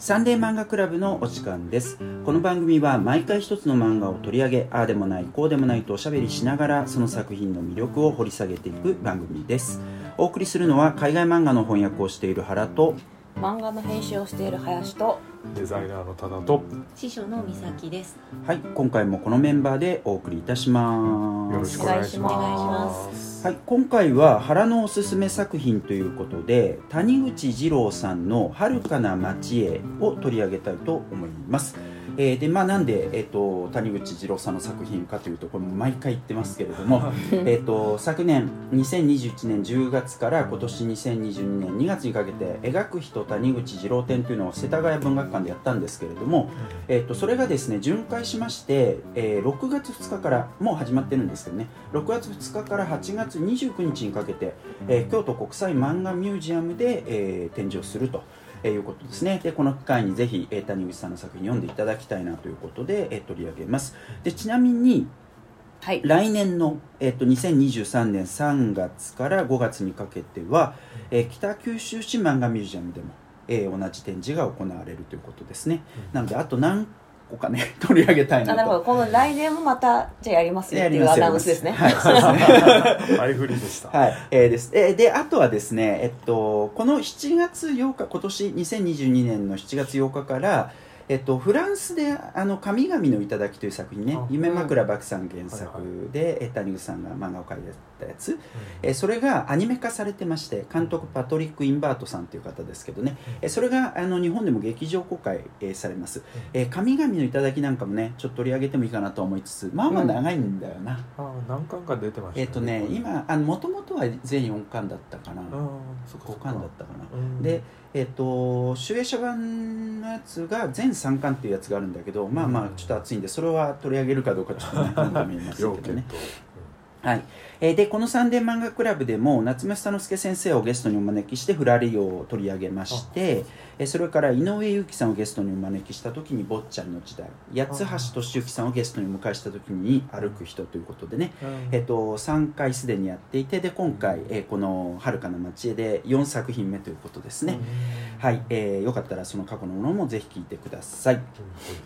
サンデー漫画クラブのお時間です。この番組は毎回一つの漫画を取り上げああでもないこうでもないとおしゃべりしながらその作品の魅力を掘り下げていく番組です。お送りするのは海外漫画の翻訳をしている原と漫画の編集をしている林とデザイナーのタナと。師匠の美咲です。はい今回もこのメンバーでお送りいたします。よろしくお願いしお願いしまます。はい、今回は原のおすすめ作品ということで谷口二郎さんの「遥かな街へ」を取り上げたいと思います。えーでまあ、なんで、えー、と谷口二郎さんの作品かというとこれも毎回言ってますけれどもえーと昨年2021年10月から今年2022年2月にかけて「描く人谷口二郎展」というのを世田谷文学館でやったんですけれども、えー、とそれがですね巡回しまして、えー6月2日からもう始まってるんですけどね6月2日から8月29日にかけて、えー京都国際漫画ミュージアムで、えー展示をすると。えーいうことですね。でこの機会にぜひ、えー谷口さんの作品読んでいただきたいなということで、えー取り上げます。でちなみにはい。来年の、えー、と2023年3月から5月にかけては、えー北九州市漫画ミュージアムでも、えー同じ展示が行われるということですね、なのであと何個かね取り上げたいなと。あなるほど。この来年もまたじゃあやりますよっていうアナウンスですね。はいそうですね。前振りでした、はい、えーです。えーで、あとはですね、えっと、この7月8日、今年2022年の7月8日から、えっと、フランスで、あの、神々の頂という作品ね。あ、夢枕漠さん原作で、えー谷口さんが漫画を描いたやつ、えーそれがアニメ化されてまして、監督パトリック・インバートさんという方ですけどね、えーそれが、あの、日本でも劇場公開、えーされます。えー神々の頂なんかもね、ちょっと取り上げてもいいかなと思いつつ、まあまあ長いんだよな。ああ何巻か出てましたえっ、とね、今もともとは全4巻だったかな、ああそっかそ5っか。巻だったかな、うん。でえっ、と集英社版のやつが全3巻っていうやつがあるんだけど、まあまあちょっと熱いんでそれは取り上げるかどうかちょっとね何とも言いません両けどね。はいえーでこのサンデー漫画クラブでも夏目佐之助先生をゲストにお招きして「フラリオ」を取り上げましてえーそれから井上裕樹さんをゲストにお招きした時に「坊ちゃんの時代」八橋俊之さんをゲストにお迎えした時に「歩く人」ということでね、うん。えっと、3回すでにやっていてで今回、えーこの「遥かな街へ」で4作品目ということですね、はい、えーよかったらその過去のものもぜひ聞いてください。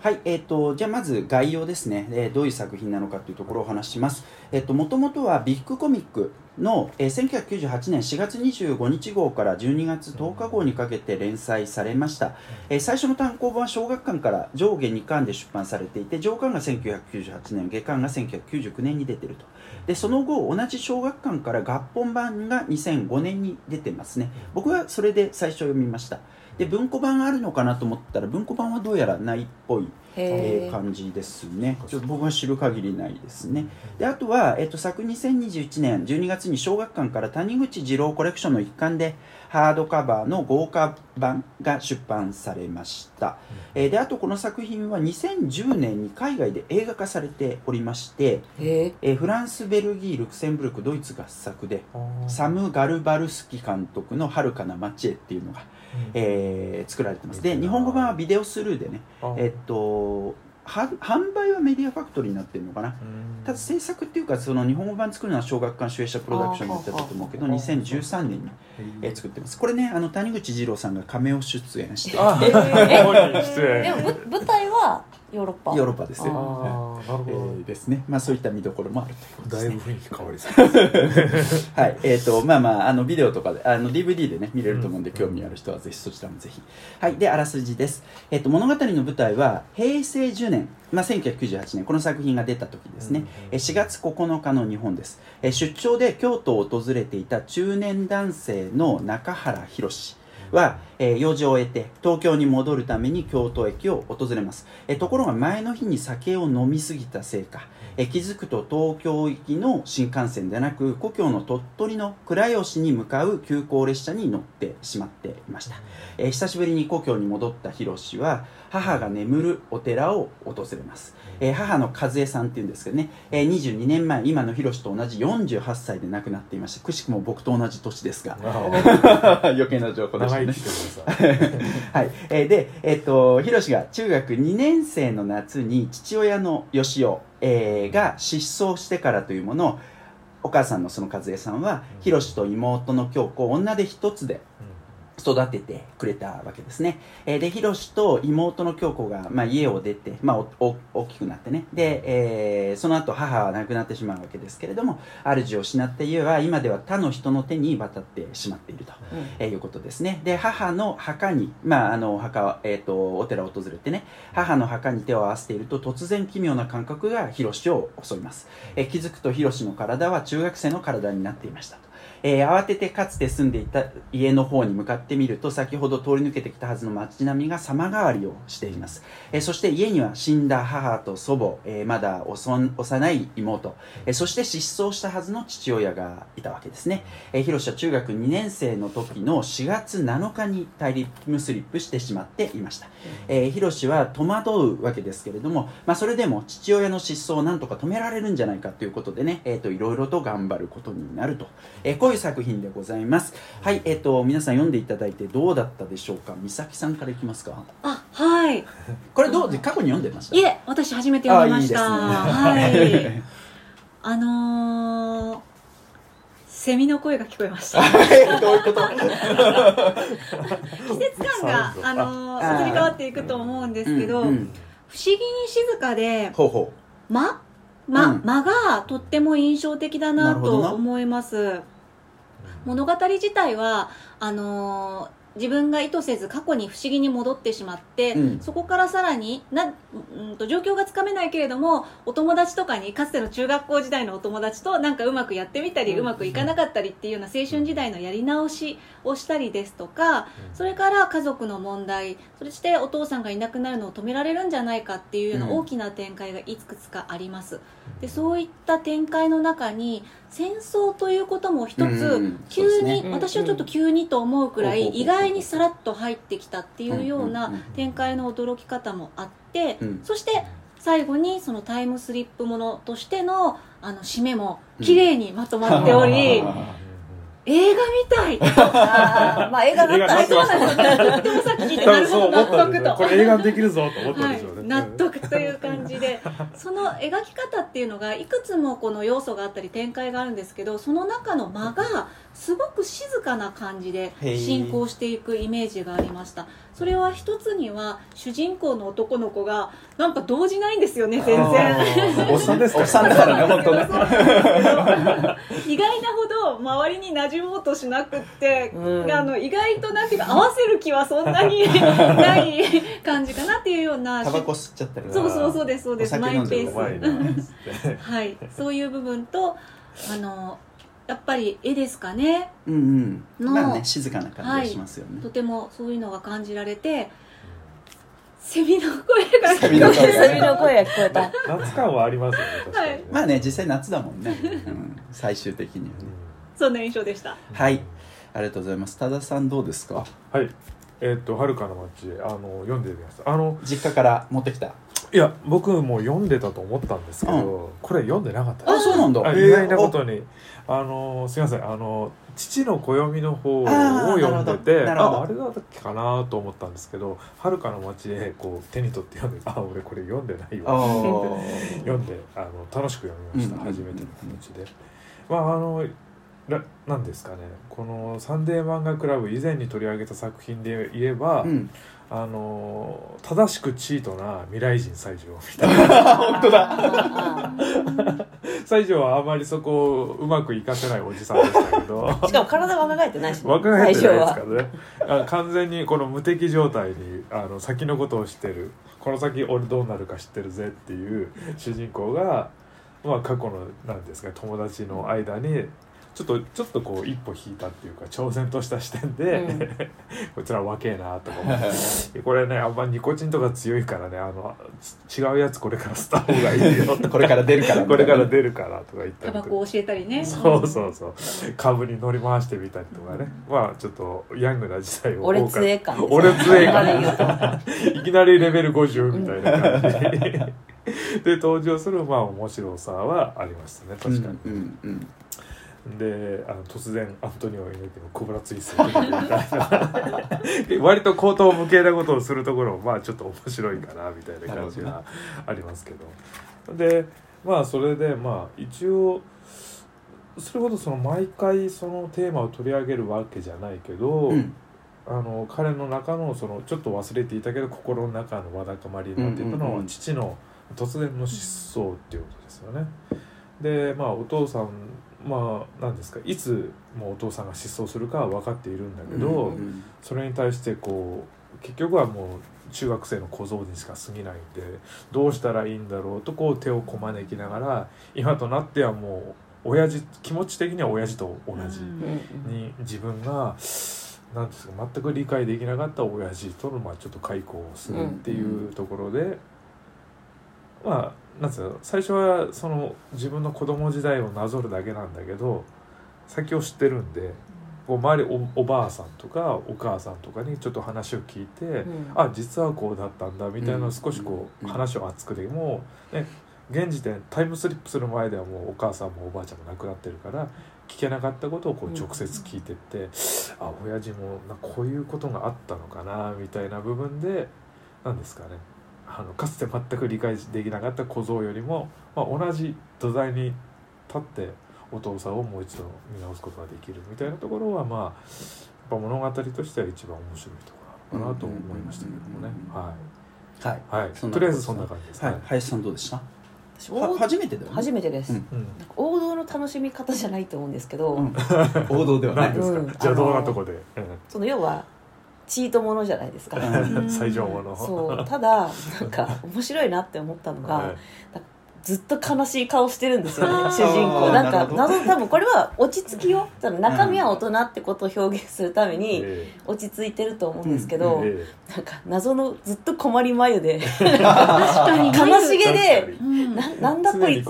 はい、えー、とじゃあまず概要ですね、えーどういう作品なのかというところをお話しします。えっ、ともともとはビッグコミックの、えー1998年4月25日号から12月10日号にかけて連載されました、えー最初の単行本は小学館から上下2巻で出版されていて上巻が1998年下巻が1999年に出てると。でその後同じ小学館から合本版が2005年に出てますね。僕はそれで最初読みました。で文庫版あるのかなと思ったら文庫版はどうやらないっぽい、えへー。感じですね。ちょっと僕は知る限りないですね。であとは、えっと、昨2021年12月に小学館から谷口二郎コレクションの一環でハードカバーの豪華版が出版されました、えーであとこの作品は2010年に海外で映画化されておりまして、えーフランスベルギールクセンブルクドイツ合作でサム・ガルバルスキ監督の「遥かな街へ」っていうのが、えー作られてます。で日本語版はビデオスルーでねえっとは販売はメディアファクトリーになってるのかな。うん。ただ制作っていうかその日本語版作るのは小学館主演者プロダクションになってたと思うけどあー2013年に、えー作ってます。これねあの谷口二郎さんが亀尾出演してあえ本人出で演もぶ舞台はヨーロッパ。ヨーロッパですよ、ああなるほえど、ーですねまあそういった見どころもあるということですね。だいぶ雰囲気変わりそう はい、えーとまあまあ、あのビデオとかであの DVD でね見れると思うんで、うん。興味ある人はぜひそちらもぜひ。はい。であらすじです、えー、と物語の舞台は平成10年、まあ、1998年この作品が出た時ですね、うんえー4月9日の日本です、えー出張で京都を訪れていた中年男性の中原宏は、えー用事を終えて東京に戻るために京都駅を訪れます、えーところが前の日に酒を飲みすぎたせいか、えー気づくと東京行きの新幹線でなく故郷の鳥取の倉吉に向かう急行列車に乗ってしまっていました、えー久しぶりに故郷に戻った宏は母が眠るお寺を訪れます、えー母の和江さんっていうんですけどね、えー22年前今の宏と同じ48歳で亡くなっていましてくしくも僕と同じ年ですが。あ 余計な情報でしたね。はい、えーで、えっ、と、ひろしが中学2年生の夏に父親の義雄、えーが失踪してからというものを、お母さんのその和江さんは、ひろしと妹の京子を女で一つで育ててくれたわけですね。えーで、ヒロシと妹の京子が、まあ、家を出て、まあ、おお大きくなってね。で、えーその後母は亡くなってしまうわけですけれども、主を失った家は今では他の人の手に渡ってしまっていると、えーいうことですね。で、母の墓に、まあ、あの、墓は、えっ、と、お寺を訪れてね、母の墓に手を合わせていると、突然奇妙な感覚がヒロシを襲います。えー気づくとヒロシの体は中学生の体になっていましたと。えー慌ててかつて住んでいた家の方に向かってみると先ほど通り抜けてきたはずの街並みが様変わりをしています、えーそして家には死んだ母と祖母、えーまだ幼い妹、えそして失踪したはずの父親がいたわけですね、えー、ヒロシは中学2年生の時の4月7日にタイムスリップしてしまっていました、えーヒロシは戸惑うわけですけれども、まあ、それでも父親の失踪をなんとか止められるんじゃないかということでね、えー、といろいろと頑張ることになると、えーいう作品でございます。はいえっ、と皆さん読んでいただいてどうだったでしょうか？美咲さんからいきますか。あはい。これどう過去に読んでました？いえ私初めて読みました。ね。はい。あのー、セミの声が聞こえました。はいどういうこと？季節感があのー、移り変わっていくと思うんですけど、うんうん。不思議に静かでほうほ間間,、うん。間がとっても印象的だなと思います物語自体はあのー自分が意図せず過去に不思議に戻ってしまって、うん。そこからさらにな、うん、と状況がつかめないけれどもお友達とかにかつての中学校時代のお友達となんかうまくやってみたり、うん。うまくいかなかったりっていうような青春時代のやり直しをしたりですとか、それから家族の問題そしてお父さんがいなくなるのを止められるんじゃないかっていうようなうん。大きな展開がいくつかあります、でそういった展開の中に戦争ということも一つ急に、私はちょっと急にと思うくらい意外にさらっと入ってきたっていうようなうん展開の驚き方もあって、うん。そして最後にそのタイムスリップものとしてのあの締めも綺麗にまとまっており、う ん映画みたいあー まあ映画だったらそうなんですよね。とってもさっき聞いてなるほど納得とよこれ映画できるぞと思ったでしょうね、、納得という感じで。その描き方っていうのがいくつもこの要素があったり展開があるんですけどその中の間がすごく静かな感じで進行していくイメージがありました。それは一つには主人公の男の子がなんか動じないんですよね全然。おっさんですからおっさんだからね本当ね。意外なほど周りに馴染もうとしなくって、うん。あの意外となんていうか合わせる気はそんなに ない感じかなっていうようなタバコ吸っちゃったりそうそうそうですそうです。お酒飲んでるうまいなっつって。はい、そういう部分とあのやっぱり絵ですかね。うんうん。のまあね静かな感じがしますよね、とてもそういうのが感じられてセミの声がセミの声。セミの声が聞こえた。夏感はありますよね確かにね、はい。まあね実際夏だもんね、うん、最終的にはね。そんな印象でした。はい。ありがとうございます。多田さんどうですか？はい。えーっと「はるかの街へ」あの読んでみました。あの実家から持ってきたいや僕も読んでたと思ったんですけど、うこれ読んでなかった。あそうなんだ。意外なことに。あのすいません。あの父の暦の方を読んでてなるほど。ああれだったっけかなと思ったんですけど「はるかの街へ」こう手に取って読んであ俺これ読んでないあわー。読んであの楽しく読みました、うん。初めての気持ちで。まああのななんですかね。この「サンデー漫画クラブ」以前に取り上げた作品で言えば、うん。あの正しくチートな未来人西条みたいな 本当だ。西条はあまりそこをうまくいかせないおじさんでしたけど。しかも体若返ってないしね若返ってないです最からねあ完全にこの無敵状態にあの先のことを知ってる。この先俺どうなるか知ってるぜっていう主人公が、まあ、過去のなんですか友達の間にちょっとちょっとこう一歩引いたっていうか挑戦とした視点で、うん。こいつら若えなとか思って。これねあんまニコチンとか強いからねあの違うやつこれから吸った方がいいよとこれから出るからこれから出るからとか言ったりタバコを教えたりね。そうそうそう。株に乗り回してみたりとかね。まあちょっとヤングな時代を俺強え感です俺強え感まで言うといきなりレベル50みたいな感じで。登場するまあ面白さはありましたね。確かに、うんうんうんであの突然アントニオ猪木のコブラツイストみたいな。割と口頭無形なことをするところもまあちょっと面白いかなみたいな感じがありますけど。でまあそれでまあ一応それほどその毎回そのテーマを取り上げるわけじゃないけど、うん。あの彼の中のそのちょっと忘れていたけど心の中のわだかまりになっていたのは、父の突然の失踪っていうことですよね。でまあお父さんまあ何ですかいつもうお父さんが失踪するかは分かっているんだけど、うんそれに対してこう結局はもう中学生の小僧にしか過ぎないんでどうしたらいいんだろうとこう手をこまねきながら今となってはもう親父気持ち的には親父と同じうんに自分が何ですか全く理解できなかった親父とのまあちょっと開口をするっていうところで、まあなんですか最初はその自分の子供時代をなぞるだけなんだけど先を知ってるんで。こう周りおおばあさんとかお母さんとかにちょっと話を聞いて、うん。あ実はこうだったんだみたいなのを少しこううん。話を熱くでもう、ね、現時点タイムスリップする前ではもうお母さんもおばあちゃんも亡くなってるから聞けなかったことをこう直接聞いてって、あ親父もなこういうことがあったのかなみたいな部分で何ですかねあのかつて全く理解できなかった小僧よりも、まあ、同じ土台に立ってお父さんをもう一度見直すことができるみたいなところはまあやっぱ物語としては一番面白いところなのかなと思いましたけどもね。うんははい。い、はい、そんなとりあえずそんな感じですはい。林さんどうでした？は私王初めてだよね。初めてです、うん。王道の楽しみ方じゃないと思うんですけど、うん。王道ではない何ですか、うん。じゃあどんなとこで、その要はチートものじゃないですか、うん。最上ものそう。ただなんか面白いなって思ったのが、はいずっと悲しい顔してるんですよね主人公。なんか謎多分これは落ち着きをその中身は大人ってことを表現するためにえ落ち着いてると思うんですけど、ええ。なんか謎のずっと困り眉で 確かに。悲しげえでうん。ななんだこいつ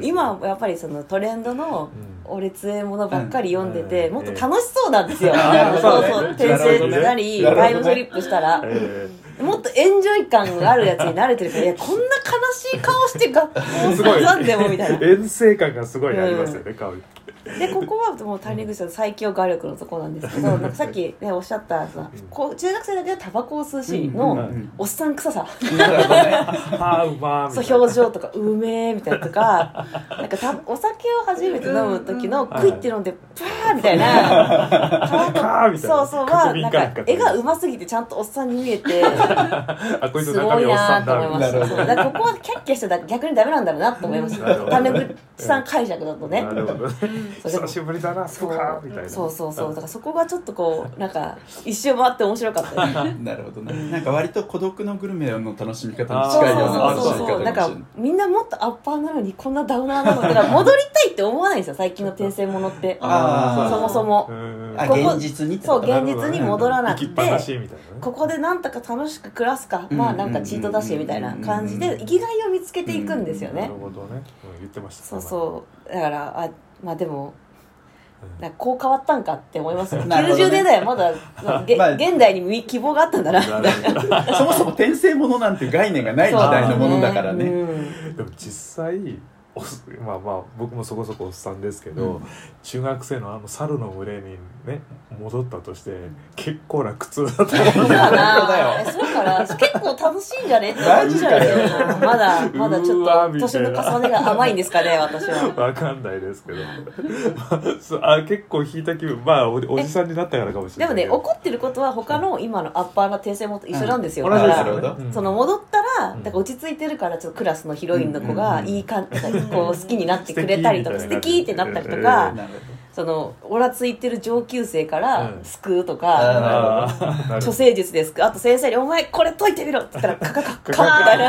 今はやっぱりそのトレンドのうん。俺つえものばっかり読んでて、うん。もっと楽しそうなんですよ、うんそうそう転生なり、なるほどね。タイムスリップしたら、えもっとエンジョイ感があるやつに慣れてるから いやこんな悲しい顔して学校えすごい。なんでもみたいな。遠征感がすごいありますよね、香りでここはもう谷口さんの最強画力のところなんですけどなん。かさっき、ね、おっしゃったさこう中学生だけどタバコを吸うシーンうん。のうん。おっさん臭さ、そう表情とかうめえみたいなとかなんかたお酒を初めて飲む時のクイって飲んでパ ーみたいな。そうそうはなんか絵がうますぎてちゃんとおっさんに見えて すごいなんと思いましたそうだここはキャッキャしてたら逆にダメなんだろうなと思いました。種口さん解釈だとね。なるほどね久しぶりだなそう。そうかみたいな。そうそうそう。だからそこがちょっとこうなんか一周回って面白かったです なるほどね。なんか割と孤独のグルメの楽しみ方にそう近いようなそうそう楽しみ方そうなんかみんなもっとアッパーなのにこんなダウナーなの。だから戻りたいって思わないんですよ最近の転生ものって。そもそも。現実にそう現実に戻らなくて。ここでなんとか楽しく暮らすか。うん。まあなんかチートだしみたいな感じで生きがいを見つけていくんですよね。なるほどね、うん、言ってました。そうそう。だからあまあでもうん。なんかこう変わったんかって思いますよ、ね。90年代はまだ、げまあ現代に希望があったんだな。そもそも転生ものなんて概念がない時代のものだからね。うん。でも実際 まあまあ僕もそこそこおっさんですけど、うん。中学生のあの猿の群れにね戻ったとして結構な苦痛だと思うそうか本当だなよ。えそうかな。結構楽しいんじゃね？って思っちゃうけどなまだまだちょっと年の重ねが甘いんですかね私は。わかんないですけど。そうあ結構引いた気分。まあおおじさんになったからかもしれないでもね怒ってることは他の今のアッパーな訂正もと一緒なんですよ、うん。その戻ったらうん。だから落ち着いてるからちょっとクラスのヒロインの子がうん。いい感じこう好きになってくれたりとか素素敵敵ってなったりとえかそのオラついてる上級生からうん救うとあかあーなるほど処世術ですかあと先生に「お前これ解いてみろ」って言ったらカカカッカーみたいな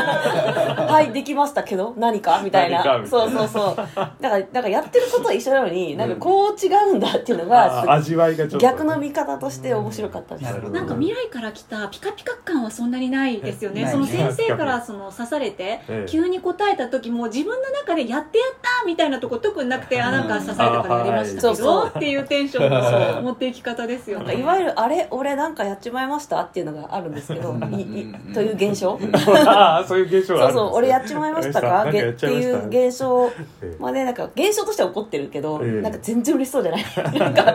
「はいできましたけど何か?」みたいなそいうなそうそうだからなんかやってることは一緒なのになんかこう違うんだっていうのが味わいが逆の見方として面白かったですなるほどなんか未来から来たピカピカ感はそんなにないですよねその先生からその刺されてええ急に答えた時も自分の中でやってやったみたいなとこ特になくてあなんか刺されたからやりましたけそうそう。どっていう。テンションの持っていき方ですよねいわゆる「あれ俺なんかやっちまいました」っていうのがあるんですけどいいという現象？ああそういう現象そうそう俺やっちまいましたかっていう現象ええまあねなんか現象としては起こってるけど、ええ。なんか全然嬉しそうじゃない。なんか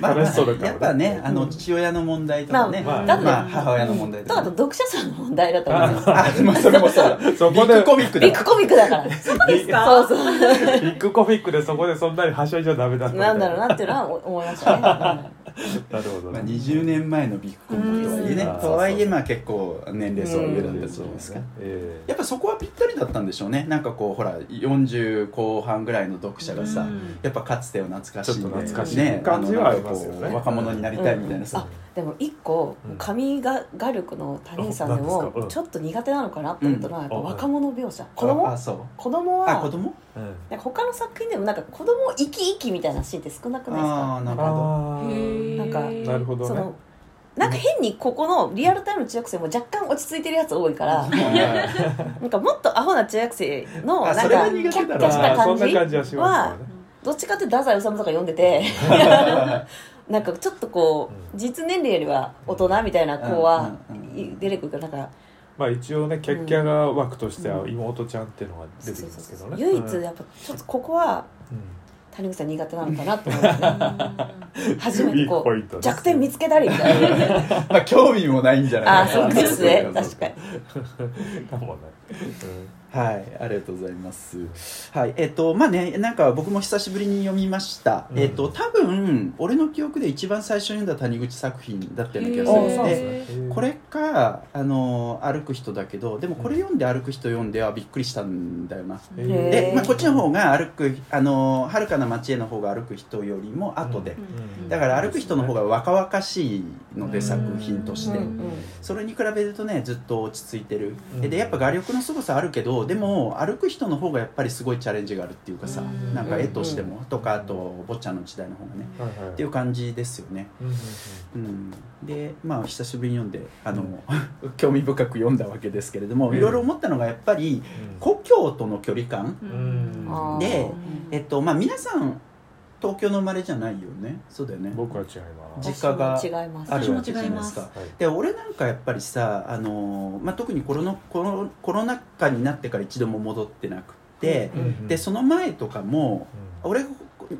まあ楽しそうだったやっぱねあの父親の問題とかね。まあままあ母親の問題とか。とあと読者さんの問題だと思う。んですよあでもそれもそうだそこでビッグコミックだ。ビッグコミックだから。そうですかそそうそう。ビッグコミックでそこでそんなにはしゃいじゃダメだないんだろうなっていうのは思いましたね、なるほどまあ、ね20年前のビッグコミックとはいえね。うん。とはいえまあ結構年齢層上だったそうですかえやっぱそこはぴったりだったんでしょうね。なんかこうほら40後半ぐらいの読者がさ、うん。やっぱかつてを懐かしんでちょっと懐かしいね感じはありますよね。若者になりたいみたいなさ、でも一個うん。神が画力の谷口さんでもちょっと苦手なのかなと思ったのはやっぱうん若者描写。子供？子供はあ子供？うん。なんか他の作品でもなんか子供生き生きみたいなシーンって少なくないですか？なるほど。なんかなるほどね。そのなんか変にここのリアルタイムの中学生も若干落ち着いてるやつ多いからなんかもっとアホな中学生のなんかキャッキャした感じはどっちかって太宰治とか読んでて なんかちょっとこう実年齢よりは大人みたいな子は出てくるから。なんかまあ一応ねキャッキャが枠としては妹ちゃんっていうのが出てきますけどね。唯一うん。やっぱちょっとここはうん。谷口さん苦手なのかなと思って初めてこう弱点見つけたりみた。い なまあ興味もないんじゃないああそうですね。確かに。かもねはい、ありがとうございます。はい、えっ、と、まあね、なんか僕も久しぶりに読みました。うんえっ、と、多分、俺の記憶で一番最初に読んだ谷口作品だったような気がするので。ねこれか、あの、歩く人だけど、でもこれ読んで歩く人読んではびっくりしたんだよな。で、ーまあ、こっちの方が歩く、あの、遥かな街への方が歩く人よりも後で。うんだから歩く人の方が若々しいので、うん作品として。うんうんそれに比べるとねずっと落ち着いてる、うんでやっぱ画力の凄さあるけどでも歩く人の方がやっぱりすごいチャレンジがあるっていうかさ、うん。なんか絵としても、とかあと坊ちゃんの時代の方がね、はいはい。っていう感じですよね、うんうんうん、でまあ久しぶりに読んであの、興味深く読んだわけですけれども、いろいろ思ったのがやっぱり故郷との距離感、でえっとまあ皆さん東京の生まれじゃないよね。そうだよね。僕は違います。実家が違います。あるわけ私も違いますじゃないですか。はい。で俺なんかやっぱりさ、あのーまあ、特にコロナコロコロナ禍になってから一度も戻ってなくて、うんでその前とかもうん。俺が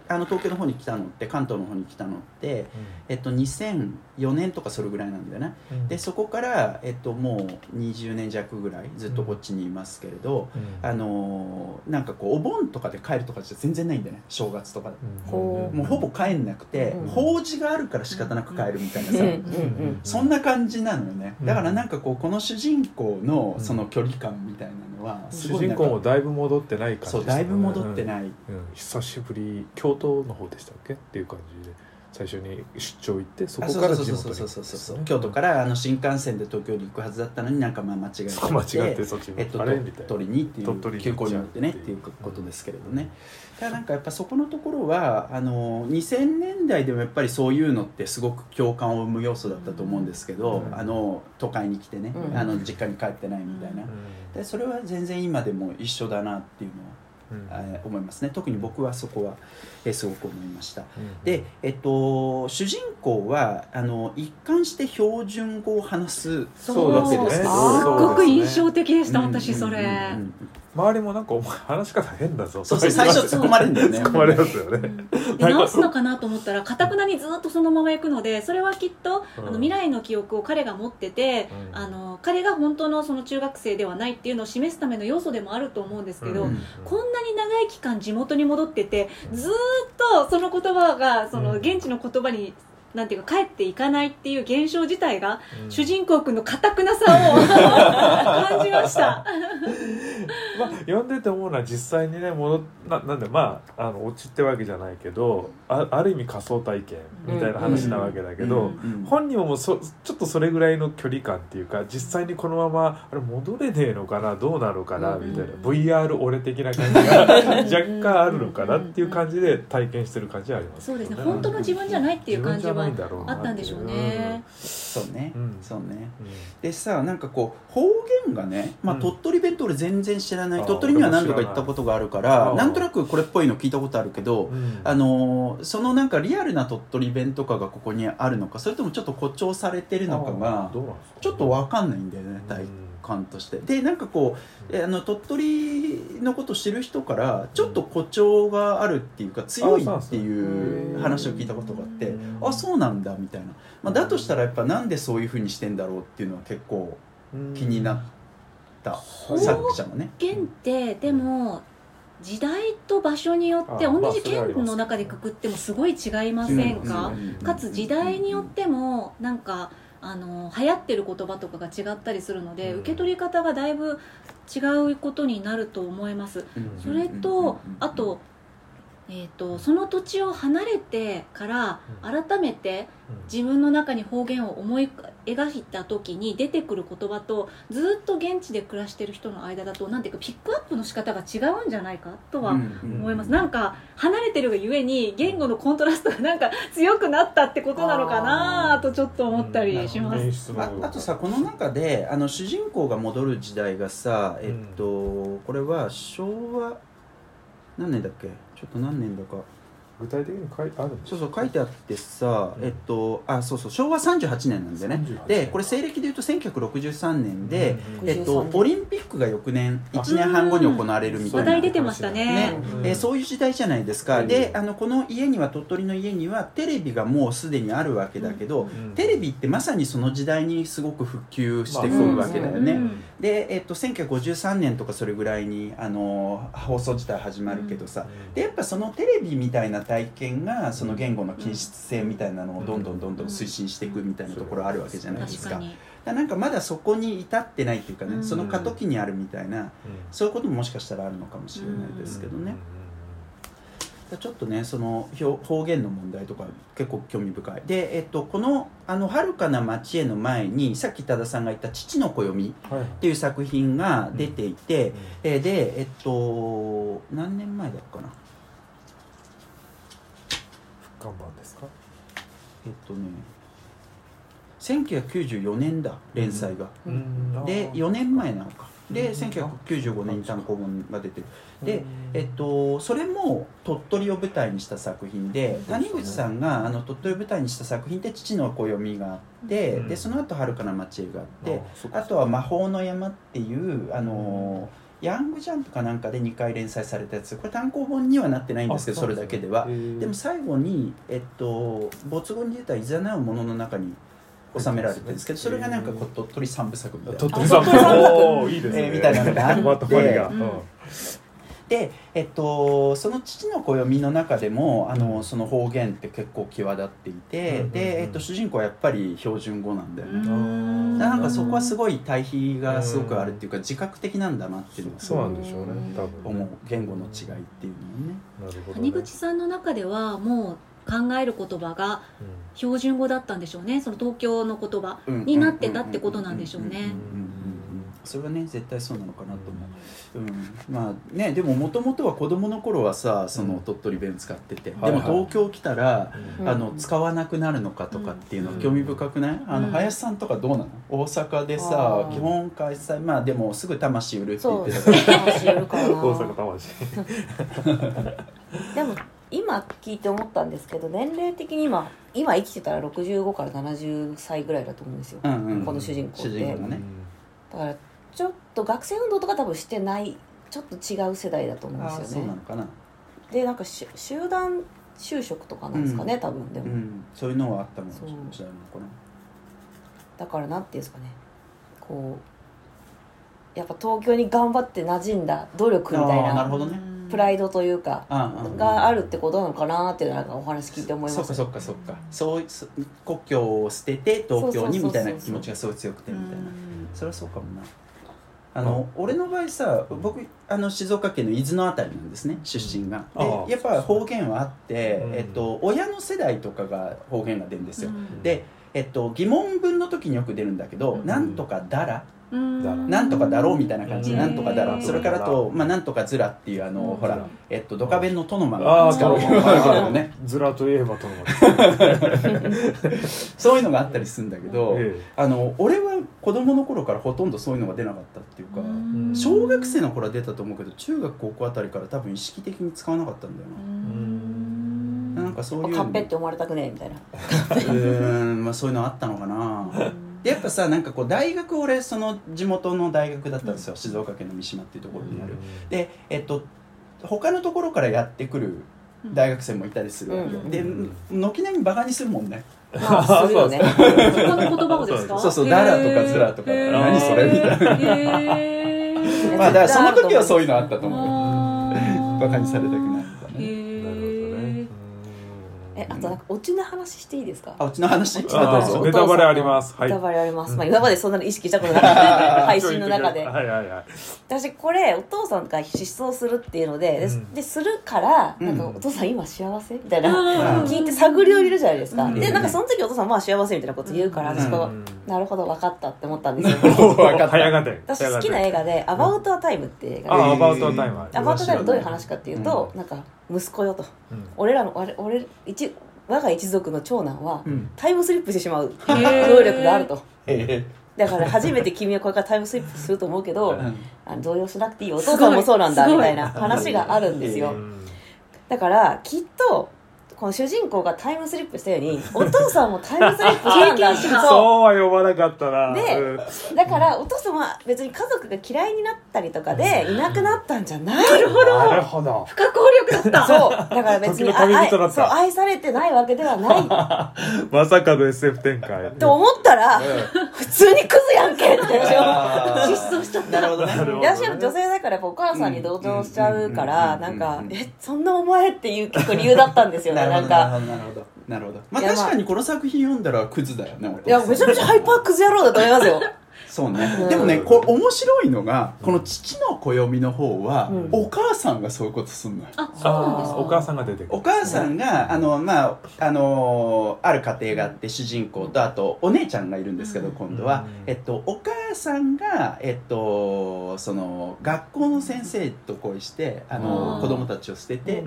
あの東京の方に来たのって関東の方に来たのって、えっと、2004年とかそれぐらいなんだよね。うん。でそこから、えっと、もう20年弱ぐらいずっとこっちにいますけれど、うん。あのーなんかこうお盆とかで帰るとかじゃ全然ないんだよね。正月とかで。もうほぼ帰んなくて、うん。法事があるから仕方なく帰るみたいなさ、うん。うん。うん。そんな感じなのよね、うん。だからなんかこうこの主人公のうんその距離感みたいなのはす主ごいなんか人公もだいぶ戻ってない感じですそうねだいぶ戻ってない、うん。久しぶり京都の方でしたっけ？っていう感じで最初に出張行ってそあこから地元に京都からあの新幹線で東京に行くはずだったのになんかまあ間違えて間違ってそっちにえっと、鳥取にってい鳥取にう急行に乗ってねっていうことですけれどね、だからなんかやっぱそこのところはあの2000年代でもやっぱりそういうのってすごく共感を生む要素だったと思うんですけど、うん。あの都会に来てね、うん。あの実家に帰ってないみたいな、でそれは全然今でも一緒だなっていうのはうんえー思いますね。特に僕はそこは、えーすごく思いました。うんで、えっと、主人公はあの一貫して標準語を話すそうわけですけど。すっごく印象的的でした、うん私それ、うんうん。うん周りもなんかお前話し方変だぞ。そうそう最初突っ込まれるんだよね。突っ込まれますよね。で直すのかなと思ったらかたくなにずっとそのまま行くのでそれはきっと、うん。あの未来の記憶を彼が持ってて、うん。あの彼が本当のその中学生ではないっていうのを示すための要素でもあると思うんですけど、うん。こんなに長い期間地元に戻っててずーっとその言葉がそのうん。現地の言葉になんていうか帰っていかないっていう現象自体がうん。主人公君の堅くなさを 感じました。まあ、読んでて思うのは実際にね戻っななんでまああのオチってわけじゃないけどあある意味仮想体験みたいな話なわけだけど、うんうん。本人ももうそちょっとそれぐらいの距離感っていうか実際にこのままあれ戻れねえのかなどうなのかなうん。みたいな。VR 俺的な感じが 若干あるのかなっていう感じで体験してる感じはありますそうですね。本当の自分じゃないっていう感じは自分じゃないんだろうなあったんでしょうね。そうね、うんそうね。うん。でさなんかこう方言がね、まあ、うん。鳥取弁って俺全然知らない、あー鳥取には何度か行ったことがあるからないな。んとなくこれっぽいの聞いたことあるけど、うん。あのーそのなんかリアルな鳥取弁とかがここにあるのかそれともちょっと誇張されてるのかあがちょっと分かんないんだよね体感として。でなんかこうえあの鳥取のこと知る人からちょっと誇張があるっていうか強いっていう話を聞いたことがあってうんあそうなんだみたいな、まあ、だとしたらやっぱなんでそういうふうにしてんだろうっていうのは結構うん。気になったうん作者のね。弦ってでも時代と場所によって同じ県の中でくくってもすごい違いませんか、うんかつ時代によってもなんかあの流行ってる言葉とかが違ったりするので、うん。受け取り方がだいぶ違うことになると思います。それとあと,、えー、とその土地を離れてから改めて自分の中に方言を思い描いた時に出てくる言葉とずっと現地で暮らしてる人の間だとなんていうかピックアップの仕方が違うんじゃないかとは思います、なんか離れてるがゆえに言語のコントラストがなんか強くなったってことなのかなとちょっと思ったりします、演出のああとさこの中であの主人公が戻る時代がさえっと、これは昭和何年だっけ？ちょっと何年だか具体的に書いてあるんですそうそう書いてあってさ、うん。えっとあそうそう昭和38年なんでね。38でこれ西暦でいうと1963年で、うんえっと、63年。オリンピックが翌年1年半後に行われるみたいな。話題出てましたね。ね。うんえーそういう時代じゃないですか、うんであのこの家には鳥取の家にはテレビがもうすでにあるわけだけど、うんテレビってまさにその時代にすごく普及してくるわけだよね、うんで、えっと、1953年とかそれぐらいにあの放送自体始まるけどさ、でやっぱそのテレビみたいな体験がその言語の均質性みたいなのをどんどんどんどん推進していくみたいなところあるわけじゃないですか,、確かにだなんかまだそこに至ってないっていうかね、うん。その過渡期にあるみたいなうん。そういうことももしかしたらあるのかもしれないですけどね、ちょっとねその表方言の問題とか結構興味深い。で、えっと、この「あの遥かな町へ」の前にさっき多田さんが言った「父の暦」はい。っていう作品が出ていて、うん。えーでえっと何年前だったかな復刊版ですか？えっとね1994年だ連載が、うん。で4年前なのか。でうん。1995年に単行本が出てるでうん。えっと、それも鳥取を舞台にした作品でうん。谷口さんがあの鳥取を舞台にした作品で「父の暦」があって、うん。でその後遥かな町へ」があってあとは「魔法の山」っていうあのヤングジャンプかなんかで2回連載されたやつ。これ単行本にはなってないんですけどそれだけでは。でも最後に、えっと、没後に出た「いざなうもの」の中に収められてるんですけどそれがなんかこう鳥取三部作みたいな。鳥取さん鳥取さんおーいいですね、えーみたいなのがあってで、えっと、その父の暦の中でもあのその方言って結構際立っていて、うんで、えっと、主人公はやっぱり標準語なんだよね、うん。だからなんかそこはすごい対比がすごくあるっていうか自覚的なんだなっていうのはすそうなんでしょうね多分思う。言語の違いっていうのはね。なるほど、ね、谷口さんの中ではもう考える言葉が標準語だったんでしょうね。その東京の言葉になってたってことなんでしょうね。うんうんうんうんそれはね絶対そうなのかなと思う、うん、まあねでももともとは子供の頃はさその鳥取弁使ってて、はいはい。でも東京来たら、うん。あの使わなくなるのかとかっていうのは興味深くない、あのうん。林さんとかどうなの？大阪でさ基本開催まあでもすぐ魂売るって言ってた。から話よるかな。大阪魂。でも今聞いて思ったんですけど年齢的に今今生きてたら65から70歳ぐらいだと思うんですよ、うんうんこの主人公って。主人公がね。だからちょっと学生運動とか多分してないちょっと違う世代だと思うんですよね。そうなのかな、でなんかし集団就職とかなんですかね、うん。多分でも、うん、そういうのはあったもしれないのかだからなんていうんですかね。こうやっぱ東京に頑張って馴染んだ努力みたいななるほどね。プライドというかがあるってことなのかなっていうのはなんかお話聞いて思いそっかますそっかそっか。そうそ故郷を捨てて東京にみたいな気持ちがすごい強くてみたいな。うん。それはそうかもなあの、俺の場合さ僕あの静岡県の伊豆の辺りなんですね出身が、ああでやっぱ方言はあって、うん。えっと、親の世代とかが方言が出るんですよ、うん。で、えっと、疑問文の時によく出るんだけど「うん。なんとかだら」うんなんとかだろうみたいな感じ。で、うん。なんとかだろう。それからあと、まあ、なんとかずらっていうあの、うん。ほら、えっと、ドカベンのトノマあがあ使うようなそう のね。ずらといえばとの そういうのがあったりするんだけど、えあの俺は子供の頃からほとんどそういうのが出なかったっていうか、うん。小学生の頃は出たと思うけど中学高校あたりから多分意識的に使わなかったんだようん。な、なんかそういうカッペって思われたくねえみたいな。うーん、まあ、そういうのあったのかなでやっぱさなんかこう大学俺その地元の大学だったんですよ、静岡県の三島っていうところにある、でえっと他のところからやってくる大学生もいたりするわけよ、うん。で軒並みバカにするもんね。まあ するよね。他の言葉をですか？そうそうダラとかズラとか何それみたいな。まあだからその時はそういうのあったと思う。バカにされたくないえあとなんかオチの話していいですか？あうちの話？ああどうぞ。ネタバレあります。はい。ネタバレあります、うん。まあ、今までそんなの意識したことなかった。ん で配信の中で。はいはいはい。私これお父さんが失踪するっていうのでで,、うん。でするからなんかうんお父さん今幸せ？みたいな、うん。聞いて探りを入れるじゃないですか、うん。でなんかその時お父さんまあ幸せみたいなこと言うから、うん。私こう、うんなるほど分かったって思ったんですよ。分かった。早がて私好きな映画で「アバウト・ア・タイム」っていう映画で、あアバウトタイムアバウト・ア・タイムどういう話かっていうと、なんか息子よと。うん。俺らの俺俺一我が一族の長男はうん。タイムスリップしてしまう能力があると。えだから初めて君はこれからタイムスリップすると思うけど、うん。あの動揺しなくていいよお父さんもそうなんだみたいな話があるんですよ、うんだからきっとこの主人公がタイムスリップしたように お父さんもタイムスリップしたんだ。経験者そそうは呼ばなかったな。でだからお父さんは別に家族が嫌いになったりとかでいなくなったんじゃないなるほど。不可抗力だった。そう。だから別に時の旅人だった。あ愛そう愛されてないわけではない。まさかの SF 展開。と思ったらう普通にクズやんけってでしょあー。失踪しちゃった。なるほどね。女性だからお母さんに同情しちゃうからうん。なん。かうん。えそんなお前っていう結構理由だったんですよねなるほどなんかなるほどなるほど。まあ確かにこの作品読んだらクズだよねいやめちゃめちゃハイパークズ野郎だと思いますよそうね、うん。でもねこう面白いのがこの父の暦の方は、うん。お母さんがそういうことすんのよ。あそうなんですお母さんが出てくる。お母さんがあのまああのある家庭があって主人公とあとお姉ちゃんがいるんですけど、うん。今度は、うん。えっと、お母さんが、えっと、その学校の先生と恋してあの子供たちを捨てて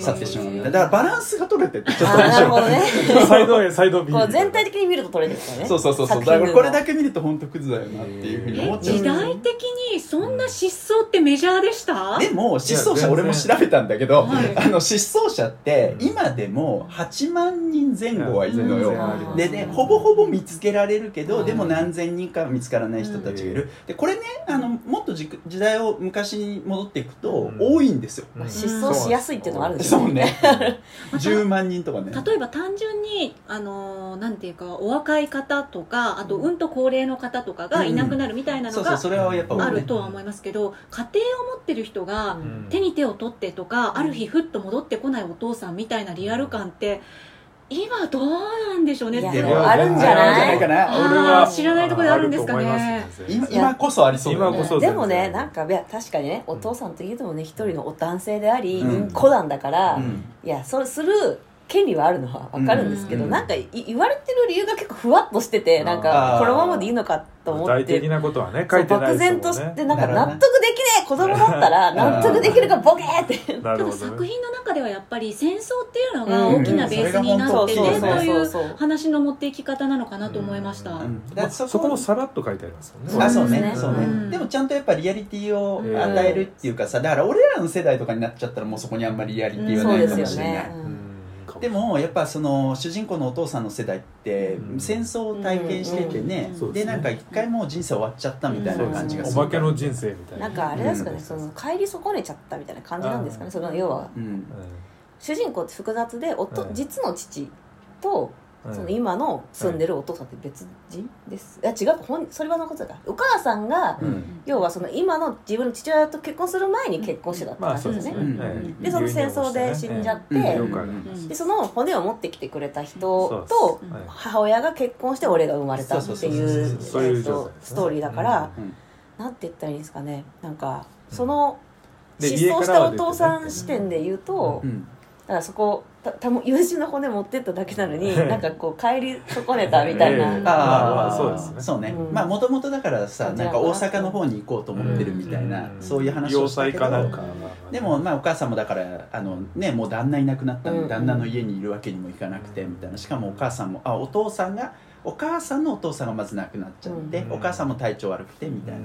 去ってしまうみたいな。だからバランスが取れててちょっあと面白い。サイド A サイド B 全体的に見ると取れてるからね。そうそうそうそう。だからこれだけ見ると本当クズだよなっていうふうに思えっちゃう時代的にそんな失踪ってメジャーでした？でも失踪者俺も調べたんだけど、はい。あの失踪者ってうん今でも8万人前後はいるのよ。全然あります。でねほぼほぼ見つけられるけど、うんでも何千人かは見つからない人たちがいる、でこれねあのもっとじ時代を昔に戻っていくと、うん。多いんですよ、うん。失踪しやすいっていうのがあるんですよそうね。また10万人とかね。例えば単純にあのーなんていうかお若い方とかあとうんと高齢の方とかがいなくなるみたいなのがそうそうそれはやっぱ多いね。あるとは思いますけど家庭を持ってる人がうん。手に手を取ってとかある日ふっと戻ってこないお父さんみたいなリアル感って今どうなんでしょうねでもあるんじゃない？あるんじゃないかな知らないところであるんですかね。今今こそありそうでもねなんかいや確かにねお父さんといえどもね一人のお男性であり、うん。子なんだから、うん。いやそうする権利はあるのは分かるんですけど、うんなんかい言われてる理由が結構ふわっとしててなんあかー。このままでいいのかと思具体って的なことはね書いてない漠然としですもんねてなんか納得できねえ子供だったら納得できるかボケーって。なるほどただ作ね品の中ではやっぱり戦争っていうのがうん。大きなベースになっててうんうんそれが本当そういう。話の持っていき方なのかなと思いました、うん。そこもさらっと書いてありますよね。あそうね。そうね。でもちゃんとやっぱリアリティを与えるっていうかさだから俺らの世代とかになっちゃったらもうそこにあんまりリアリティはそうないかですよもしれない、ね、ううんんでもやっぱその主人公のお父さんの世代ってうん。戦争を体験しててね、うんそうですね。でなんか一回もう人生終わっちゃったみたいな感じがするお化けの人生みたいな。なんかあれですかね、うん。その帰り損ねちゃったみたいな感じなんですかね。その要は。うん。主人公って複雑で夫、うん。実の父とうんその今の住んでるお父さんって別人です、い。や違うほんそれはのことだ。お母さんが、うん。要はその今の自分の父親と結婚する前に結婚してたってまあ感じですすね。うん。はい。でその戦争で死んじゃって、でその骨を持ってきてくれた人と母親が結婚して俺が生まれたっていうストーリーだから、うんなんて言ったらいいんですかね。なんかそので失踪したお父さん視点で言うと、うん。だからそこたたも友人の骨持ってっただけなのに なんかこう帰り損ねたみたいな、ええあまああそうですね。そうね、うん。まあもともとだからさなんか大阪の方に行こうと思ってるみたいな、うん。そういう話をしたけど。要塞かなんかでもまあお母さんもだからあのねもう旦那いなくなったんで、うん。旦那の家にいるわけにもいかなくてみたいな。しかもお母さんもあお父さんがお母さんのお父さんがまず亡くなっちゃって、うん。お母さんも体調悪くてみたいな、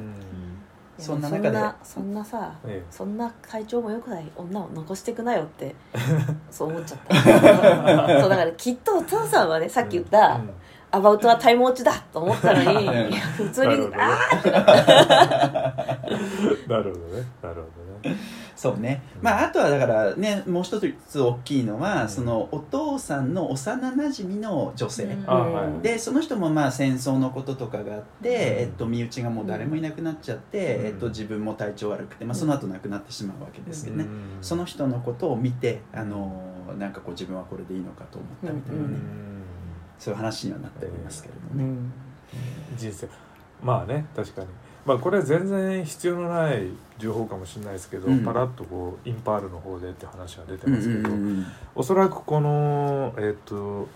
そんな中で。そんなそんなさ、ええ。そんな体調も良くない女を残してくなよって そう思っちゃった。そうだからきっとお父さんはねさっき言った、うんアバウトはタイムウォッチだと思ったのに、普通に、なるほどね。あーってなった なるほどね。なるほどね。そうね、うん。まああとはだからねもう一つ大きいのは、うん。そのお父さんの幼なじみの女性、うん。でその人もまあ戦争のこととかがあって、うん。えっと、身内がもう誰もいなくなっちゃって、うん。えっと、自分も体調悪くて、まあ、その後亡くなってしまうわけですけどね、うん。その人のことを見てあのなんかこう自分はこれでいいのかと思ったみたいなね、うんそういう話にはなっておりますけれどもね。うん。人生。まあね確かに。まあこれは全然必要のない情報かもしれないですけど、うん。パラッとこうインパールの方でって話が出てうんますけど、うんうんおそらくこのえっ、と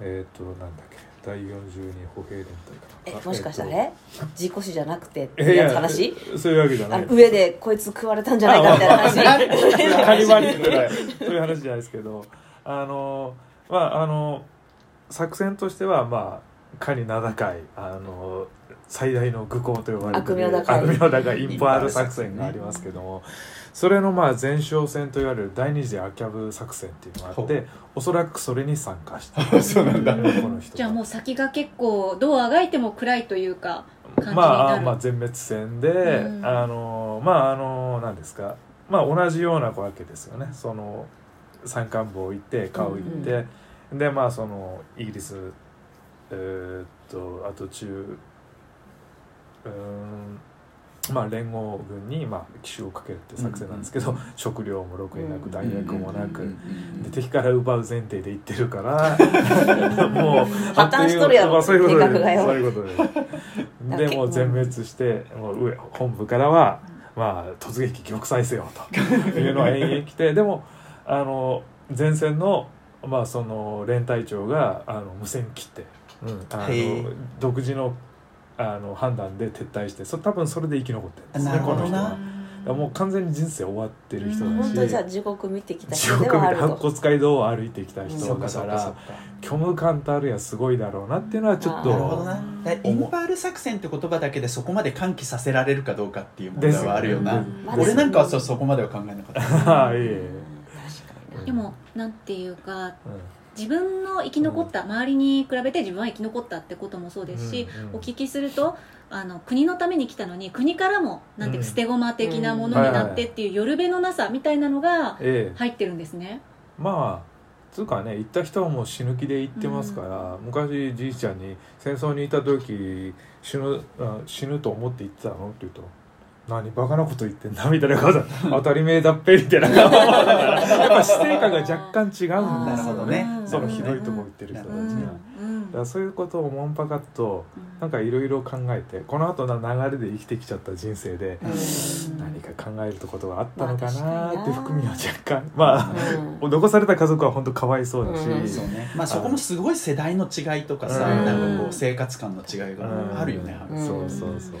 えっ、となんだっけ第42歩兵連隊かな。えもしかしたらええ事故死じゃなくてってややつ話いやそういうわけじゃない。上でこいつ食われたんじゃないかみたいな話？カニバリとかそういう話じゃないですけど。あのまああの作戦としてはまあかに名高いあの最大の愚行と呼ばれて悪名高い悪名高いインパール作戦がありますけどもそれのまあ前哨戦といわれる第二次アキャブ作戦っていうのがあっほておそらくそれに参加した そうなんだ。この人が。じゃあもう先が結構どうあがいても暗いというか感じにまあ、なるまあ全滅戦で、うん。あのまああの何ですか。まあ同じようなわけですよね。その山間部を行って川を行って、でまあそのイギリスえーっとあと中うーんまあ連合軍にまあ奇襲をかけるって作戦なんですけど、食料もろくになく弾薬もなく、で敵から奪う前提で言ってるからもう破綻しとるやろまあそういうことでそういうことででもう全滅してもう上本部からはまあ突撃玉砕せよというのは延々来てでもあの前線のまあその連隊長があの無線切って、うん、あの独自のあの判断で撤退してそ多分それで生き残ってるんですなるほどな。ねこの人は。もう完全に人生終わってる人だし、本当にじゃあ地獄見てきた地人で獄見てはあると。白骨街道を歩いてきた人だから虚無感たるやすごいだろうなっていうのはちょっとなるほどな。インパール作戦って言葉だけでそこまで喚起させられるかどうかっていう問題はあるよな、ね俺なんかはそそこまでは考えなかった。はいえいえでもなんていうかう自分の生き残った、周りに比べて自分は生き残ったってこともそうですし、うんうんお聞きするとあの国のために来たのに国からもなんていううんか捨て駒的なものになってっていうよるべのなさみたいなのがええ。入ってるんですね。まあつうかね行った人はもう死ぬ気で行ってますから、昔じいちゃんに戦争にいた時死ぬあ死ぬと思って行ってたの？って言うと何バカなこと言ってんだみたいなこと。当たり前だっぺみたいな。やっぱ死生観が若干違うんだなるほどね。うんそのひどいとこ行ってる人たちが、うんだうん。からそういうことをもんぱかっとなんかいろいろ考えてこの後の流れで生きてきちゃった人生でうん。何か考えることがあったのかなまあって含みは若干。まあ、残された家族は本当かわいそうだし、うん。そうね。まあそこもすごい世代の違いとかさ、うん。なんかこう生活感の違いがあるよね、うん。そうそうそう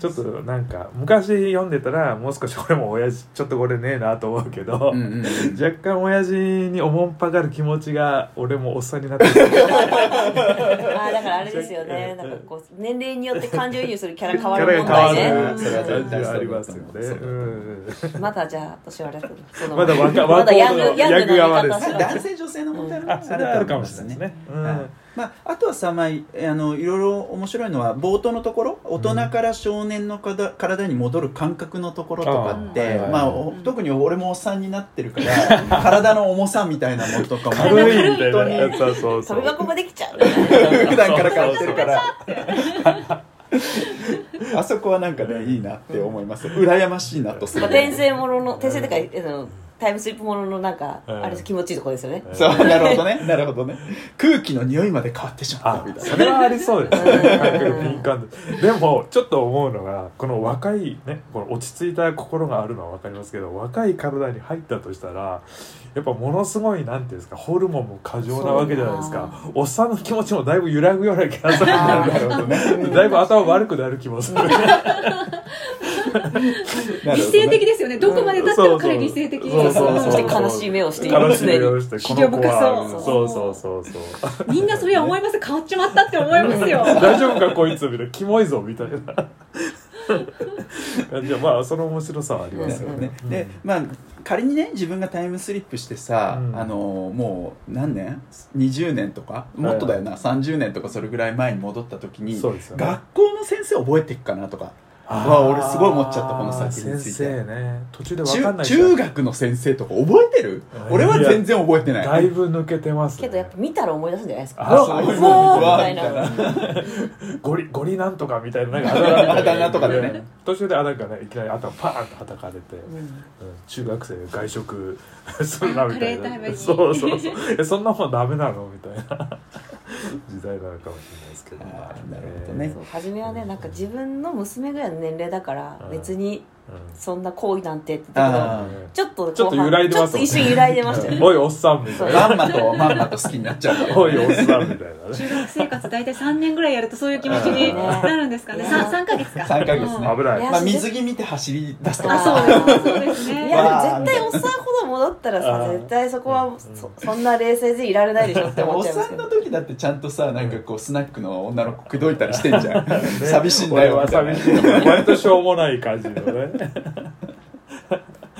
ちょっとなんか昔読んでたらもう少し俺も親父ちょっとこれねえなと思うけど、うんうんうん。若干親父におもんぱがる気持ちが俺もおっさんになってきてああだからあれですよね。なんかこう年齢によって感情移入するキャラ変わる問キャラが題ね。変わるそれは絶対ありますよね、そうう。ん、まだじゃあ年割れてるそのまだ若まだヤングヤングな言い方ヤング側ですする。男性女性の問題もあそれはあるかもしれないですね、うん。はいまあ、あとはさ、まあ、いあのいろいろ面白いのは冒頭のところ大人から少年のかだ体に戻る感覚のところとかって、まあ、お特に俺もおっさんになってるから 体の重さみたいなのとかも軽いみたいな本当にやつそうそうそう。飛び箱もできちゃう。普段から買ってるから。あそこはなんかねいいなって思います。羨ましいなとする。転生ものの転生というかあのタイムスリップもののなんかうん。あれ気持ちいいとこですよね。うん。そうなるほどね。なるほどね。空気の匂いまで変わってしまっあた。みたいそれはありそうですね感覚敏感ででもちょっと思うのがこの若いねこの落ち着いた心があるのは分かりますけど若い体に入ったとしたらやっぱものすごいなんていうんですかホルモンも過剰なわけじゃないですか。おっさんの気持ちもだいぶ揺らぐような気がするんだなるほどねだいぶ頭悪くなる気もする。理性的ですよね。どこまでたっても彼理性的そうですそうそうそして悲しい目をしている。悲しい目をしてそう。この子はそうそうそうそう。みんなそれは思います。変わっちまったって思いますよ。大丈夫かこいつみたいな。キモいぞみたいな。じゃあまあその面白さはありますよね。ね、でまあ仮にね自分がタイムスリップしてさ、うん。あのもう何年？20年とか？もっとだよな、30年とかそれぐらい前に戻った時に、ね。学校の先生覚えてっかなとかわ俺すごい思っちゃったこの作品について。先生ね。途中で分かん中ない中学の先生とか覚えてる？うん俺は全然覚えてない。だいぶ抜けてます、ね、けどやっぱ見たら思い出すんじゃないですか。あそう。いう。もうみたいな。ゴリゴリなんとかみたいななんかあだ名とかでね。途中であなんかねいきなり頭パーンと叩かれて、うん。うん中学生外食するなみたいな。カレー食べに。そうそうそう。えそんなもんダメなのみたいな時代なのかもしれないですけど。あーなるほどね。初めはねなんか自分の娘ぐらいの年齢だからうん。別にうんそんな行為なんてって言ったけどあちょっと後半ちょっと揺らいでますちょっと一瞬揺らいでましたよね。おいおっさんみたいな。まんまとまんまと好きになっちゃうおいおっさんみたいなね。中学生活大体3年ぐらいやるとそういう気持ちになるんですかね。ね 3, 3ヶ月か。3ヶ月ね。うん危ない。まあ水着見て走り出すとあかそうです。そうですいねやでも絶対おっさんほど戻ったらあさー。絶対そこはうん。そそんな冷静でいられないでしょって思っちゃいますけど。さんの時だってちゃんとさなんかこうスナックの女の子口説いたりしてんじゃん。ね。寂しいんだ俺はよみたいな。寂しい。の割としょうもない感じのね。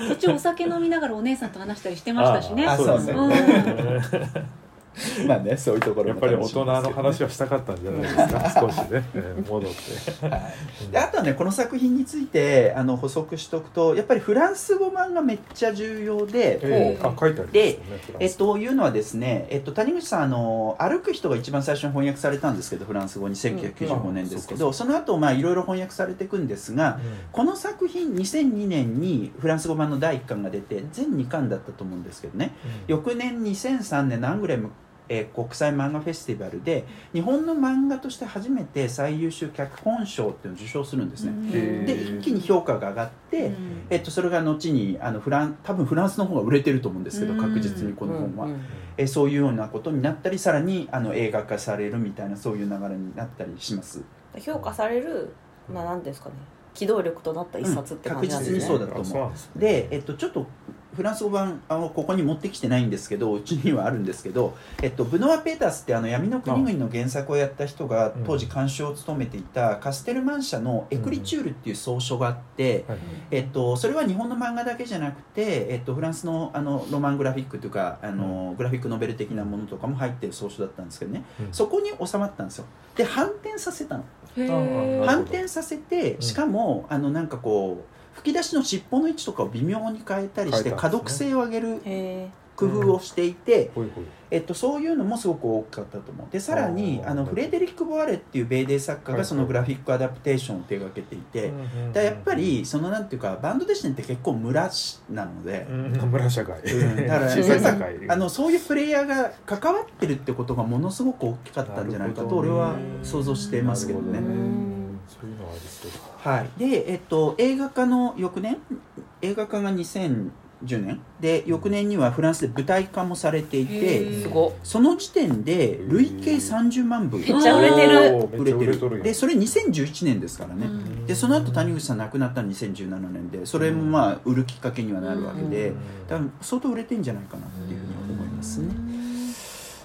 途中お酒飲みながらお姉さんと話したりしてましたしね。あそうね。うん まあねそういうところやっぱり大人の話をはしたかったんじゃないですか？少しねえー戻って。であとはねこの作品についてあの補足しておくとやっぱりフランス語版がめっちゃ重要で、えーあ書いてありますよねえっと、いうのはですね、えっと、谷口さんあの歩く人が一番最初に翻訳されたんですけどフランス語に1995年ですけど、うんその後まあいろいろ翻訳されていくんですが、この作品2002年にフランス語版の第1巻が出て全2巻だったと思うんですけどね。翌年2003年のアングレム、えー国際漫画フェスティバルで日本の漫画として初めて最優秀脚本賞っていうのを受賞するんですね、で一気に評価が上がって、うん。えっと、それが後にあのフラン多分フランスの方が売れてると思うんですけどうん。確実にこの本は、えそういうようなことになったりさらにあの映画化されるみたいなそういう流れになったりします。評価されるまあ何ですかね。機動力となった一冊って感じなんですね、うん。確実にそうだと思う。で、えっと、ちょっとフランス語版あのここに持ってきてないんですけどうちにはあるんですけど、えっと、ブノワ・ペータースってあの闇の国々の原作をやった人がうん。当時監修を務めていたカステルマン社の「エクリチュール」っていう草書があって、はいえっと、それは日本の漫画だけじゃなくて、えっと、フランスのあのロマングラフィックというかあの、グラフィックノベル的なものとかも入ってる草書だったんですけどね、うん。そこに収まったんですよ。で反転させたの。反転させてうんしかも、あのなんかこう吹き出しの尻尾の位置とかを微妙に変えたりして可読性を上げるへ工夫をしていて、ほいほいえっと、そういうのもすごく多かったと思う。でさらにあのフレデリック・ボワレっていう米デ作家がそのグラフィックアダプテーションを手掛けていて、だやっぱりそのなんていうかバンドデシネって結構村なので、うん。村社会。うん。だからあのそういうプレイヤーが関わってるってことがものすごく大きかったんじゃないかと俺は想像してますけどね。なるほ。うんそういうのはありそうだはい、で、えっと、映画化の翌年？映画化が2010年？で翌年にはフランスで舞台化もされていへてー。すごその時点で累計30万部めっちゃ売れてる。売れてる。でそれ2011年ですからね、うん。でその後谷口さん亡くなったの2017年でそれもまあ売るきっかけにはなるわけで、うん。多分相当売れてんじゃないかなっていうふうに思いますね、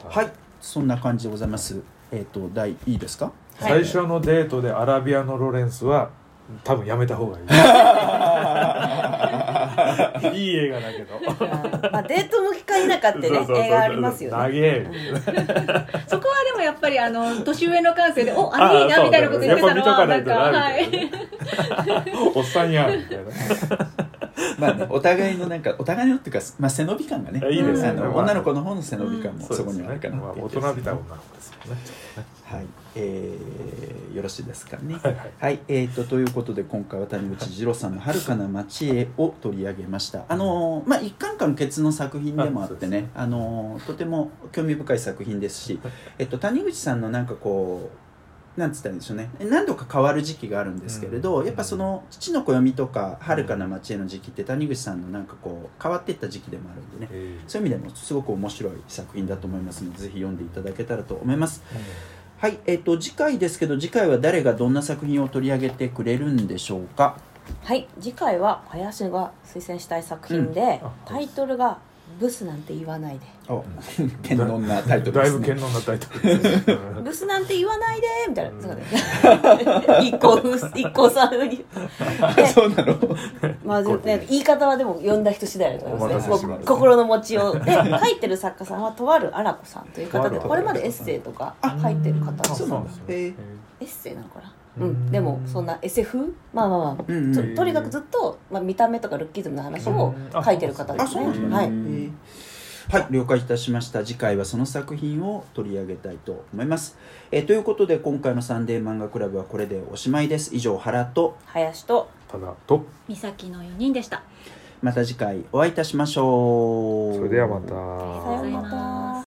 ははい。そんな感じでございますえっ、と第いいですか？最初のデートでアラビアのロレンスは多分やめた方がいい。いい映画だけど。まあデート向きか否かってね。映画ありますよ長ねえ そこはでもやっぱりあの年上の感性で「おあれいいな」みたいなこと言ってたのはなんかはいおっさんやんみたいな まあねお互いのなんかお互いのっていうか、まあ、背伸び感がねいいですね。あのまあ女の子の方の背伸び感もそこにはあるかなまあ大っていう。気がする人びた女の子ですよね。はい、えーよろしいですかね。はいはい。はい、えー、とということで今回は谷口二郎さんの「遥かな街へ」を取り上げました。あのーまあ一巻完結の作品でもあってねあのーとても興味深い作品ですし、えっと、谷口さんのなんかこうなんつったんでしょうね。何度か変わる時期があるんですけれど、うん。やっぱその父の暦とか遥かな街への時期って谷口さんのなんかこう変わっていった時期でもあるんでね。えそういう意味でもすごく面白い作品だと思いますのでぜひ読んでいただけたらと思います。はい、えっ、と次回ですけど次回は誰がどんな作品を取り上げてくれるんでしょうか？はい次回は林が推薦したい作品で、あタイトルが「ブスなんて言わないで」お堅能なタイトルだいですね。ぶ堅能なタイトルですね。ブスなんて言わないでみたいな、そうね。一個一個さんに。そうなの？まあ、ね、言い方はでも読んだ人次第だと思いますね心の持ちよう。で書いてる作家さんはとあるあらこさんという方でこれまでエッセイとか書いてる方ですそうなんだ。へえエッセイなのかな？ううん。ん、でもそんな SF まあまあまあ、うんうん。ととにかくずっと、まあ、見た目とかルッキズムの話を書いてる方であすね。はい。はい。了解いたしました。次回はその作品を取り上げたいと思います、えーということで今回のサンデー漫画クラブはこれでおしまいです。以上原と林とただと。美咲の4人でした。また次回お会いいたしましょう。それではまた。さようなら